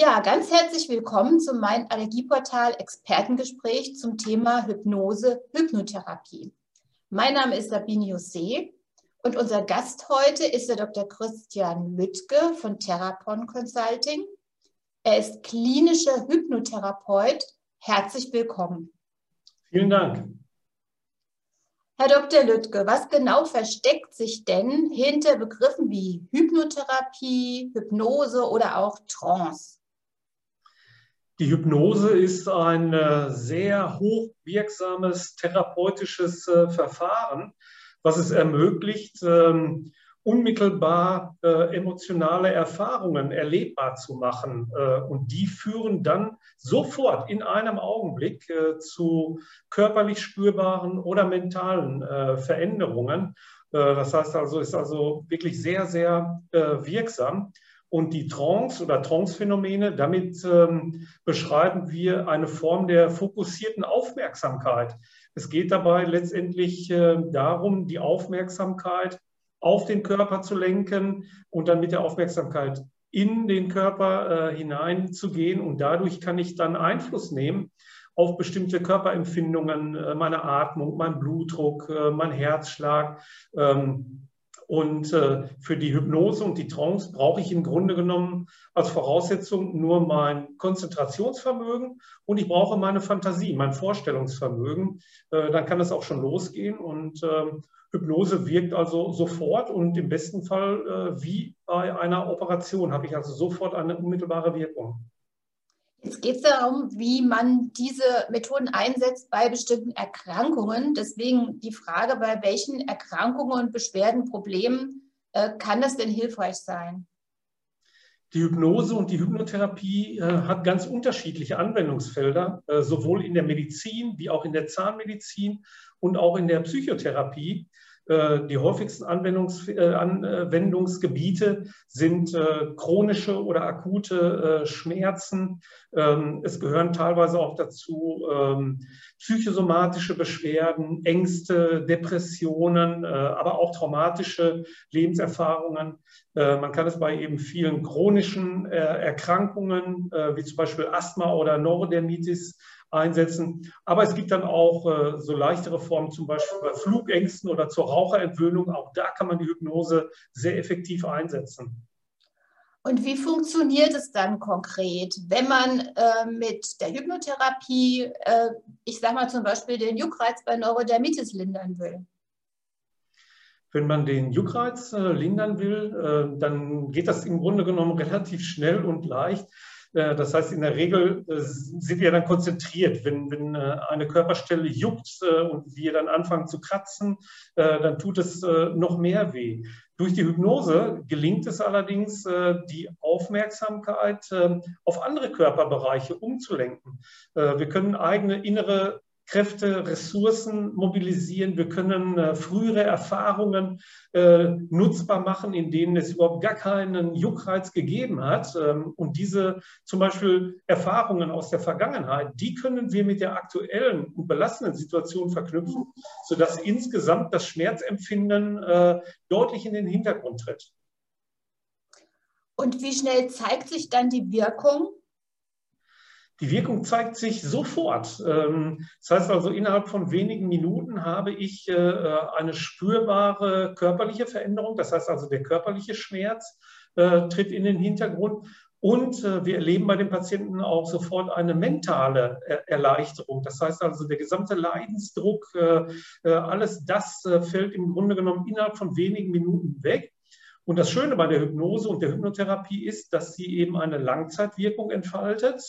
Ja, ganz herzlich willkommen zu meinem Allergieportal Expertengespräch zum Thema Hypnose, Hypnotherapie. Mein Name ist Sabine Jose und unser Gast heute ist der Dr. Christian Lüttke von Therapon Consulting. Er ist klinischer Hypnotherapeut. Herzlich willkommen. Vielen Dank. Herr Dr. Lüttke, was genau versteckt sich denn hinter Begriffen wie Hypnotherapie, Hypnose oder auch Trance? Die Hypnose ist ein äh, sehr hochwirksames therapeutisches äh, Verfahren, was es ermöglicht, ähm, unmittelbar äh, emotionale Erfahrungen erlebbar zu machen. und die führen dann sofort in einem Augenblick zu körperlich spürbaren oder mentalen Veränderungen. das heißt also, ist also wirklich sehr, sehr wirksam. Und die Trance oder Trance-Phänomene, damit ähm, beschreiben wir eine Form der fokussierten Aufmerksamkeit. Es geht dabei letztendlich äh, darum, die Aufmerksamkeit auf den Körper zu lenken und dann mit der Aufmerksamkeit in den Körper äh, hineinzugehen. Und dadurch kann ich dann Einfluss nehmen auf bestimmte Körperempfindungen, äh, meine Atmung, mein Blutdruck, äh, mein Herzschlag. Ähm, und äh, für die Hypnose und die Trance brauche ich im Grunde genommen als Voraussetzung nur mein Konzentrationsvermögen und ich brauche meine Fantasie, mein Vorstellungsvermögen. Äh, dann kann es auch schon losgehen und äh, Hypnose wirkt also sofort und im besten Fall äh, wie bei einer Operation habe ich also sofort eine unmittelbare Wirkung. Jetzt geht es darum, wie man diese Methoden einsetzt bei bestimmten Erkrankungen. Deswegen die Frage, bei welchen Erkrankungen und Beschwerden, Problemen äh, kann das denn hilfreich sein? Die Hypnose und die Hypnotherapie äh, hat ganz unterschiedliche Anwendungsfelder, äh, sowohl in der Medizin wie auch in der Zahnmedizin und auch in der Psychotherapie. Äh, die häufigsten Anwendungs äh, Anwendungsgebiete sind äh, chronische oder akute Schmerzen. Ähm, es gehören teilweise auch dazu ähm, psychosomatische Beschwerden, Ängste, Depressionen, aber auch traumatische Lebenserfahrungen. Man kann es bei eben vielen chronischen Erkrankungen, wie zum Beispiel Asthma oder Neurodermitis, einsetzen. Aber es gibt dann auch äh, so leichtere Formen, zum Beispiel bei Flugängsten oder zur Raucherentwöhnung. Auch da kann man die Hypnose sehr effektiv einsetzen. Und wie funktioniert es dann konkret, wenn man äh, mit der Hypnotherapie, äh, ich sage mal zum Beispiel den Juckreiz bei Neurodermitis lindern will? Wenn man den Juckreiz äh, lindern will, äh, dann geht das im Grunde genommen relativ schnell und leicht. Äh, das heißt, in der Regel äh, sind wir dann konzentriert. Wenn, wenn äh, eine Körperstelle juckt und wir dann anfangen zu kratzen, dann tut es noch mehr weh. Durch die Hypnose gelingt es allerdings, die Aufmerksamkeit auf andere Körperbereiche umzulenken. Wir können eigene innere Kräfte, Ressourcen mobilisieren. Wir können äh, frühere Erfahrungen äh, nutzbar machen, in denen es überhaupt gar keinen Juckreiz gegeben hat. Ähm, und diese zum Beispiel Erfahrungen aus der Vergangenheit, die können wir mit der aktuellen und belastenden Situation verknüpfen, sodass insgesamt das Schmerzempfinden äh, deutlich in den Hintergrund tritt. Und wie schnell zeigt sich dann die Wirkung? Die Wirkung zeigt sich sofort. Ähm, das heißt also, innerhalb von wenigen Minuten habe ich äh, eine spürbare körperliche Veränderung. Das heißt also, der körperliche Schmerz äh, tritt in den Hintergrund. Und äh, wir erleben bei den Patienten auch sofort eine mentale Erleichterung. Das heißt also, der gesamte Leidensdruck, alles das fällt im Grunde genommen innerhalb von wenigen Minuten weg. Und das Schöne bei der Hypnose und der Hypnotherapie ist, dass sie eben eine Langzeitwirkung entfaltet.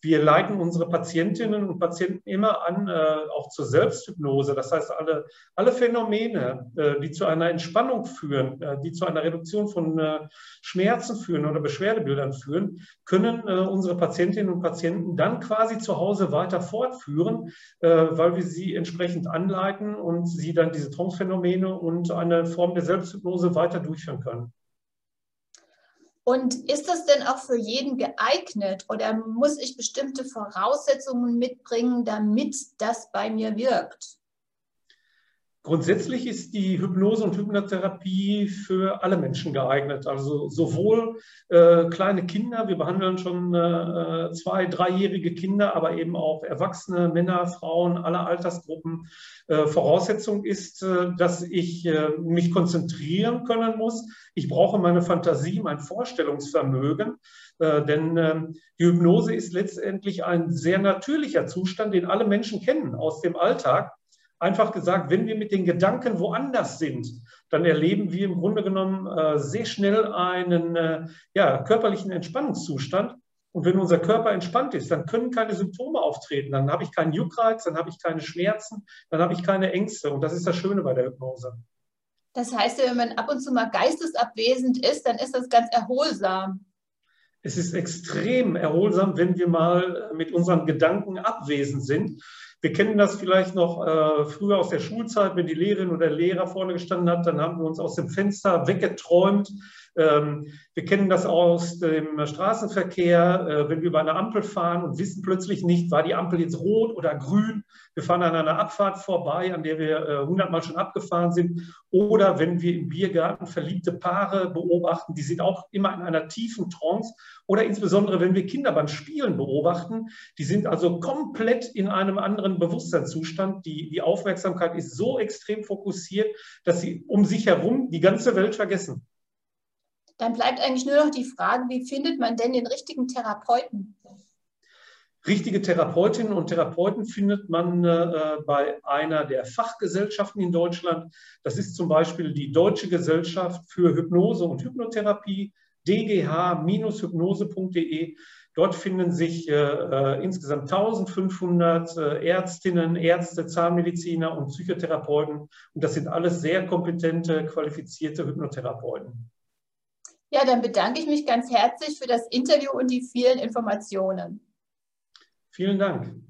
Wir leiten unsere Patientinnen und Patienten immer an, äh, auch zur Selbsthypnose. Das heißt, alle, alle Phänomene, äh, die zu einer Entspannung führen, äh, die zu einer Reduktion von äh, Schmerzen führen oder Beschwerdebildern führen, können äh, unsere Patientinnen und Patienten dann quasi zu Hause weiter fortführen, äh, weil wir sie entsprechend anleiten und sie dann diese Trance-Phänomene und eine Form der Selbsthypnose weiter durchführen können. Und ist das denn auch für jeden geeignet oder muss ich bestimmte Voraussetzungen mitbringen, damit das bei mir wirkt? Grundsätzlich ist die Hypnose und Hypnotherapie für alle Menschen geeignet. Also sowohl äh, kleine Kinder, wir behandeln schon äh, zwei, dreijährige Kinder, aber eben auch Erwachsene, Männer, Frauen, alle Altersgruppen. Äh, Voraussetzung ist, äh, dass ich äh, mich konzentrieren können muss. Ich brauche meine Fantasie, mein Vorstellungsvermögen. Äh, denn ähm, die Hypnose ist letztendlich ein sehr natürlicher Zustand, den alle Menschen kennen aus dem Alltag. Einfach gesagt, wenn wir mit den Gedanken woanders sind, dann erleben wir im Grunde genommen äh, sehr schnell einen äh, ja, körperlichen Entspannungszustand. Und wenn unser Körper entspannt ist, dann können keine Symptome auftreten. Dann habe ich keinen Juckreiz, dann habe ich keine Schmerzen, dann habe ich keine Ängste. Und das ist das Schöne bei der Hypnose. Das heißt, wenn man ab und zu mal geistesabwesend ist, dann ist das ganz erholsam. Es ist extrem erholsam, wenn wir mal mit unseren Gedanken abwesend sind. Wir kennen das vielleicht noch äh, früher aus der Schulzeit, wenn die Lehrerin oder der Lehrer vorne gestanden hat, dann haben wir uns aus dem Fenster weggeträumt. Ähm, wir kennen das aus dem Straßenverkehr, äh, wenn wir bei einer Ampel fahren und wissen plötzlich nicht, war die Ampel jetzt rot oder grün. Wir fahren an einer Abfahrt vorbei, an der wir äh, hundertmal schon abgefahren sind. Oder wenn wir im Biergarten verliebte Paare beobachten, die sind auch immer in einer tiefen Trance. Oder insbesondere, wenn wir Kinder beim Spielen beobachten, die sind also komplett in einem anderen Bewusstseinszustand. Die, die Aufmerksamkeit ist so extrem fokussiert, dass sie um sich herum die ganze Welt vergessen. Dann bleibt eigentlich nur noch die Frage, wie findet man denn den richtigen Therapeuten? Richtige Therapeutinnen und Therapeuten findet man äh, bei einer der Fachgesellschaften in Deutschland. Das ist zum Beispiel die Deutsche Gesellschaft für Hypnose und Hypnotherapie, dgh-hypnose.de. Dort finden sich äh, äh insgesamt 1500 äh, Ärztinnen, Ärzte, Zahnmediziner und Psychotherapeuten. Und das sind alles sehr kompetente, qualifizierte Hypnotherapeuten. Ja, dann bedanke ich mich ganz herzlich für das Interview und die vielen Informationen. Vielen Dank.